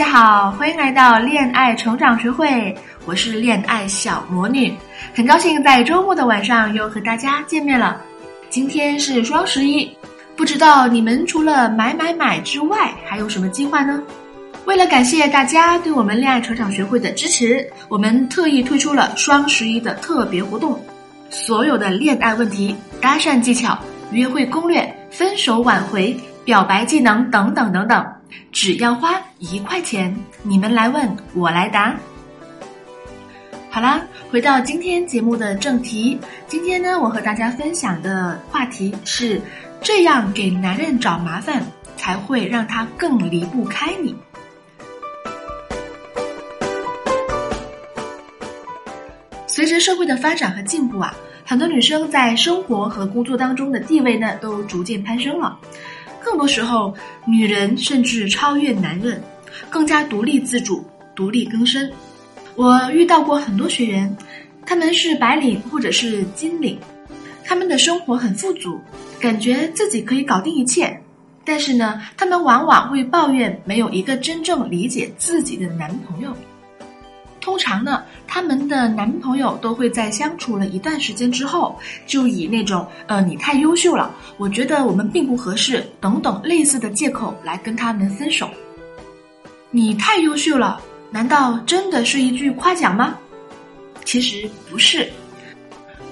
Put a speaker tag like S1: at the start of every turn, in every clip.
S1: 大家好，欢迎来到恋爱成长学会，我是恋爱小魔女，很高兴在周末的晚上又和大家见面了。今天是双十一，不知道你们除了买买买之外，还有什么计划呢？为了感谢大家对我们恋爱成长学会的支持，我们特意推出了双十一的特别活动，所有的恋爱问题、搭讪技巧、约会攻略、分手挽回、表白技能等等等等。只要花一块钱，你们来问我来答。好啦，回到今天节目的正题。今天呢，我和大家分享的话题是：这样给男人找麻烦，才会让他更离不开你。随着社会的发展和进步啊，很多女生在生活和工作当中的地位呢，都逐渐攀升了。更多时候，女人甚至超越男人，更加独立自主、独立更生。我遇到过很多学员，他们是白领或者是金领，他们的生活很富足，感觉自己可以搞定一切。但是呢，他们往往会抱怨没有一个真正理解自己的男朋友。通常呢，他们的男朋友都会在相处了一段时间之后，就以那种呃你太优秀了，我觉得我们并不合适等等类似的借口来跟他们分手。你太优秀了，难道真的是一句夸奖吗？其实不是。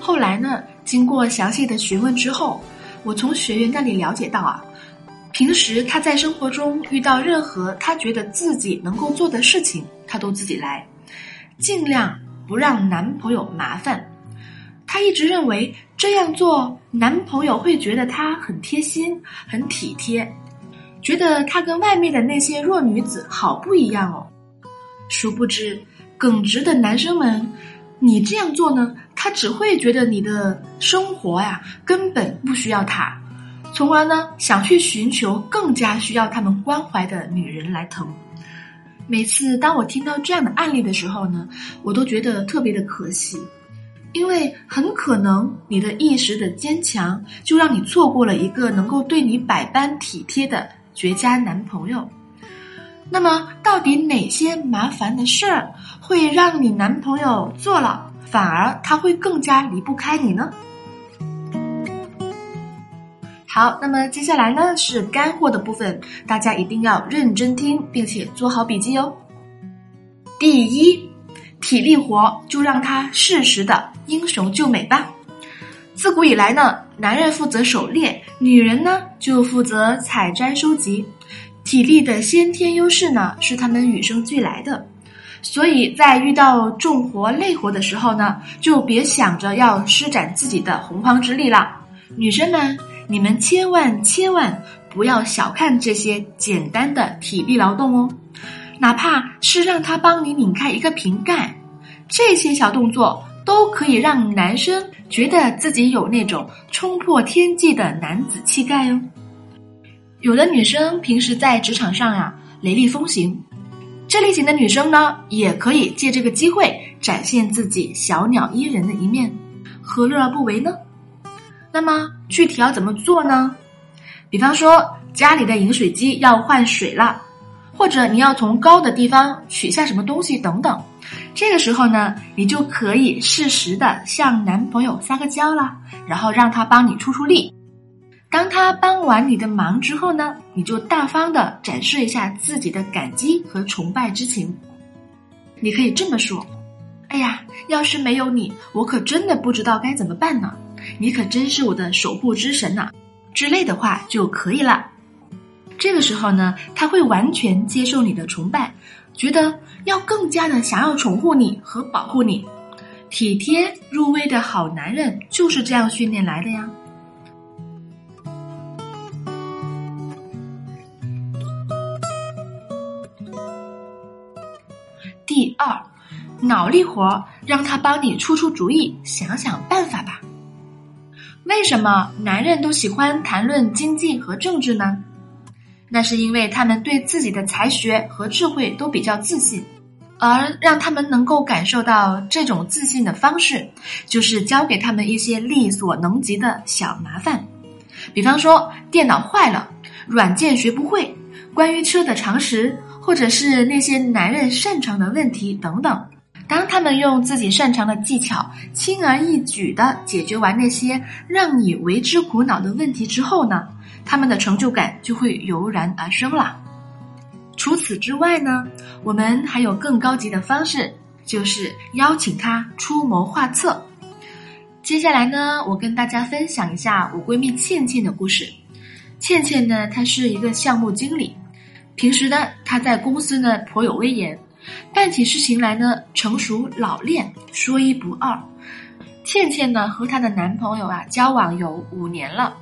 S1: 后来呢，经过详细的询问之后，我从学员那里了解到啊，平时他在生活中遇到任何他觉得自己能够做的事情，他都自己来。尽量不让男朋友麻烦，她一直认为这样做男朋友会觉得她很贴心、很体贴，觉得她跟外面的那些弱女子好不一样哦。殊不知，耿直的男生们，你这样做呢，他只会觉得你的生活呀根本不需要他，从而呢想去寻求更加需要他们关怀的女人来疼。每次当我听到这样的案例的时候呢，我都觉得特别的可惜，因为很可能你的一时的坚强，就让你错过了一个能够对你百般体贴的绝佳男朋友。那么，到底哪些麻烦的事儿会让你男朋友做了，反而他会更加离不开你呢？好，那么接下来呢是干货的部分，大家一定要认真听，并且做好笔记哦。第一，体力活就让他适时的英雄救美吧。自古以来呢，男人负责狩猎，女人呢就负责采摘收集。体力的先天优势呢是他们与生俱来的，所以在遇到重活累活的时候呢，就别想着要施展自己的洪荒之力了，女生们。你们千万千万不要小看这些简单的体力劳动哦，哪怕是让他帮你拧开一个瓶盖，这些小动作都可以让男生觉得自己有那种冲破天际的男子气概哦。有的女生平时在职场上呀雷厉风行，这类型的女生呢也可以借这个机会展现自己小鸟依人的一面，何乐而不为呢？那么具体要怎么做呢？比方说家里的饮水机要换水了，或者你要从高的地方取下什么东西等等，这个时候呢，你就可以适时的向男朋友撒个娇啦，然后让他帮你出出力。当他帮完你的忙之后呢，你就大方的展示一下自己的感激和崇拜之情。你可以这么说：“哎呀，要是没有你，我可真的不知道该怎么办呢。”你可真是我的守护之神呐，之类的话就可以了。这个时候呢，他会完全接受你的崇拜，觉得要更加的想要宠护你和保护你。体贴入微的好男人就是这样训练来的呀。第二，脑力活让他帮你出出主意，想想办法吧。为什么男人都喜欢谈论经济和政治呢？那是因为他们对自己的才学和智慧都比较自信，而让他们能够感受到这种自信的方式，就是教给他们一些力所能及的小麻烦，比方说电脑坏了，软件学不会，关于车的常识，或者是那些男人擅长的问题等等。当他们用自己擅长的技巧，轻而易举地解决完那些让你为之苦恼的问题之后呢？他们的成就感就会油然而生了。除此之外呢，我们还有更高级的方式，就是邀请他出谋划策。接下来呢，我跟大家分享一下我闺蜜倩倩的故事。倩倩呢，她是一个项目经理，平时呢，她在公司呢颇有威严，办起事情来呢成熟老练，说一不二。倩倩呢和她的男朋友啊交往有五年了。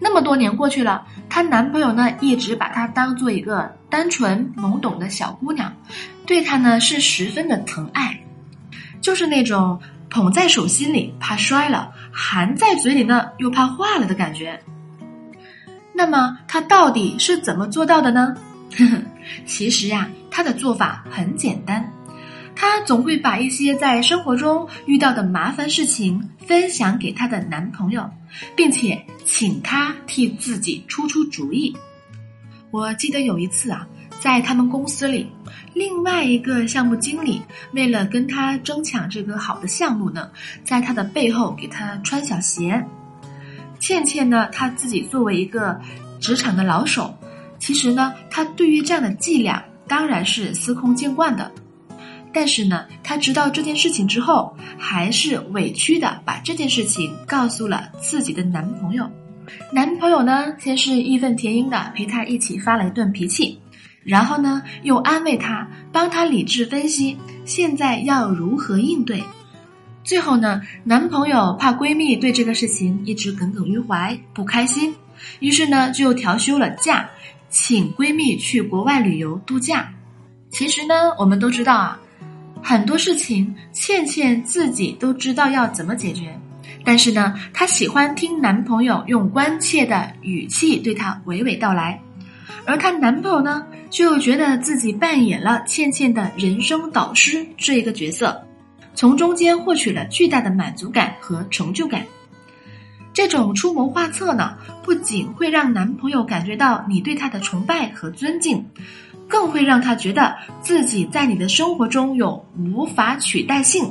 S1: 那么多年过去了，她男朋友呢一直把她当做一个单纯懵懂的小姑娘，对她呢是十分的疼爱，就是那种捧在手心里怕摔了，含在嘴里呢又怕化了的感觉。那么她到底是怎么做到的呢？其实呀，她的做法很简单。她总会把一些在生活中遇到的麻烦事情分享给她的男朋友，并且请他替自己出出主意。我记得有一次啊，在他们公司里，另外一个项目经理为了跟他争抢这个好的项目呢，在他的背后给他穿小鞋。倩倩呢，她自己作为一个职场的老手，其实呢，她对于这样的伎俩当然是司空见惯的。但是呢，她知道这件事情之后，还是委屈的把这件事情告诉了自己的男朋友。男朋友呢，先是义愤填膺的陪她一起发了一顿脾气，然后呢，又安慰她，帮她理智分析现在要如何应对。最后呢，男朋友怕闺蜜对这个事情一直耿耿于怀，不开心，于是呢，就调休了假，请闺蜜去国外旅游度假。其实呢，我们都知道啊。很多事情，倩倩自己都知道要怎么解决，但是呢，她喜欢听男朋友用关切的语气对她娓娓道来，而她男朋友呢，就觉得自己扮演了倩倩的人生导师这一个角色，从中间获取了巨大的满足感和成就感。这种出谋划策呢，不仅会让男朋友感觉到你对他的崇拜和尊敬。更会让他觉得自己在你的生活中有无法取代性。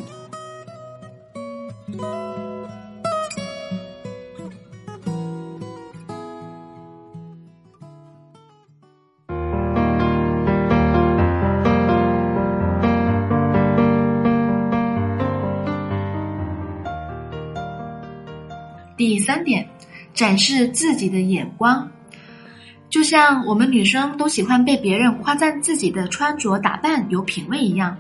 S1: 展示自己的眼光。就像我们女生都喜欢被别人夸赞自己的穿着打扮有品味一样，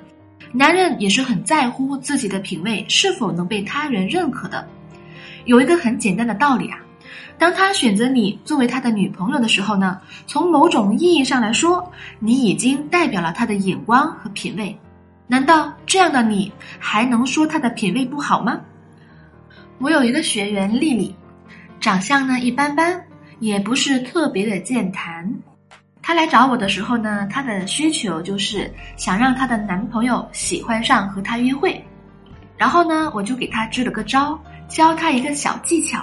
S1: 男人也是很在乎自己的品味是否能被他人认可的。有一个很简单的道理啊，当他选择你作为他的女朋友的时候呢，从某种意义上来说，你已经代表了他的眼光和品味。难道这样的你还能说他的品味不好吗？我有一个学员丽丽，长相呢一般般。也不是特别的健谈，她来找我的时候呢，她的需求就是想让她的男朋友喜欢上和她约会，然后呢，我就给她支了个招，教她一个小技巧，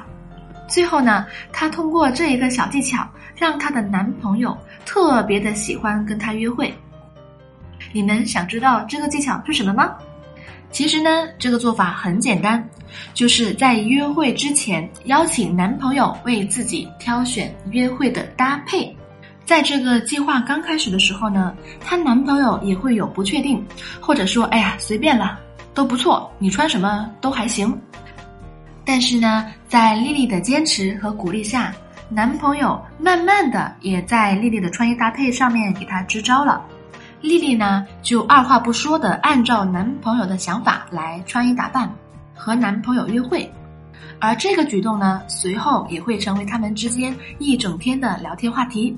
S1: 最后呢，她通过这一个小技巧，让她的男朋友特别的喜欢跟她约会。你们想知道这个技巧是什么吗？其实呢，这个做法很简单，就是在约会之前邀请男朋友为自己挑选约会的搭配。在这个计划刚开始的时候呢，她男朋友也会有不确定，或者说，哎呀，随便了，都不错，你穿什么都还行。但是呢，在丽丽的坚持和鼓励下，男朋友慢慢的也在丽丽的穿衣搭配上面给她支招了。丽丽呢，就二话不说的按照男朋友的想法来穿衣打扮，和男朋友约会，而这个举动呢，随后也会成为他们之间一整天的聊天话题。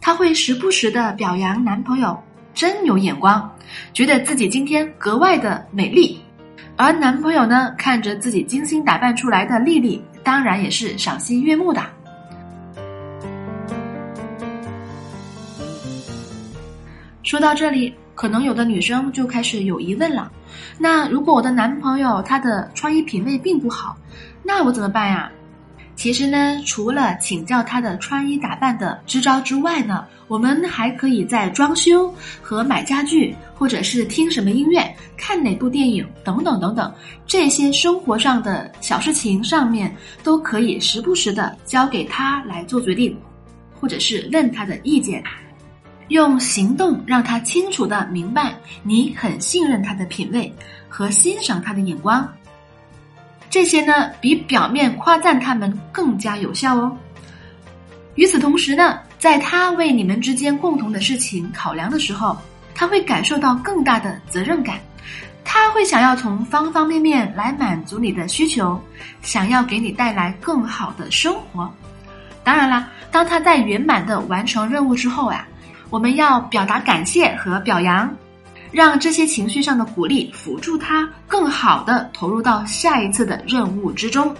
S1: 她会时不时的表扬男朋友，真有眼光，觉得自己今天格外的美丽。而男朋友呢，看着自己精心打扮出来的丽丽，当然也是赏心悦目的。说到这里，可能有的女生就开始有疑问了：那如果我的男朋友他的穿衣品味并不好，那我怎么办呀？其实呢，除了请教他的穿衣打扮的支招之外呢，我们还可以在装修和买家具，或者是听什么音乐、看哪部电影等等等等这些生活上的小事情上面，都可以时不时的交给他来做决定，或者是问他的意见，用行动让他清楚的明白你很信任他的品味和欣赏他的眼光。这些呢，比表面夸赞他们更加有效哦。与此同时呢，在他为你们之间共同的事情考量的时候，他会感受到更大的责任感，他会想要从方方面面来满足你的需求，想要给你带来更好的生活。当然啦，当他在圆满的完成任务之后呀，我们要表达感谢和表扬。让这些情绪上的鼓励辅助他更好的投入到下一次的任务之中。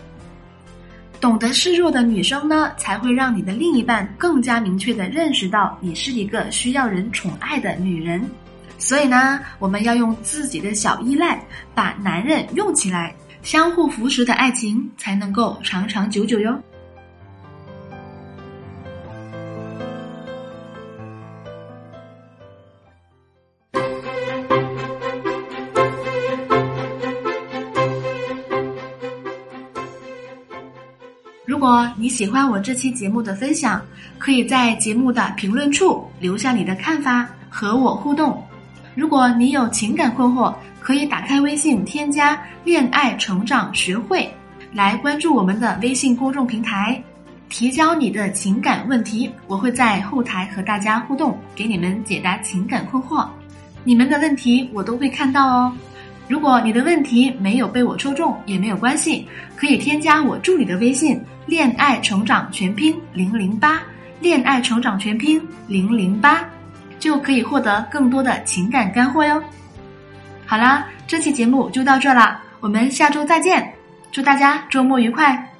S1: 懂得示弱的女生呢，才会让你的另一半更加明确的认识到你是一个需要人宠爱的女人。所以呢，我们要用自己的小依赖把男人用起来，相互扶持的爱情才能够长长久久哟。你喜欢我这期节目的分享，可以在节目的评论处留下你的看法和我互动。如果你有情感困惑，可以打开微信添加“恋爱成长学会”，来关注我们的微信公众平台，提交你的情感问题，我会在后台和大家互动，给你们解答情感困惑。你们的问题我都会看到哦。如果你的问题没有被我抽中也没有关系，可以添加我助理的微信“恋爱成长全拼零零八”，恋爱成长全拼零零八，就可以获得更多的情感干货哟。好啦，这期节目就到这啦，我们下周再见，祝大家周末愉快。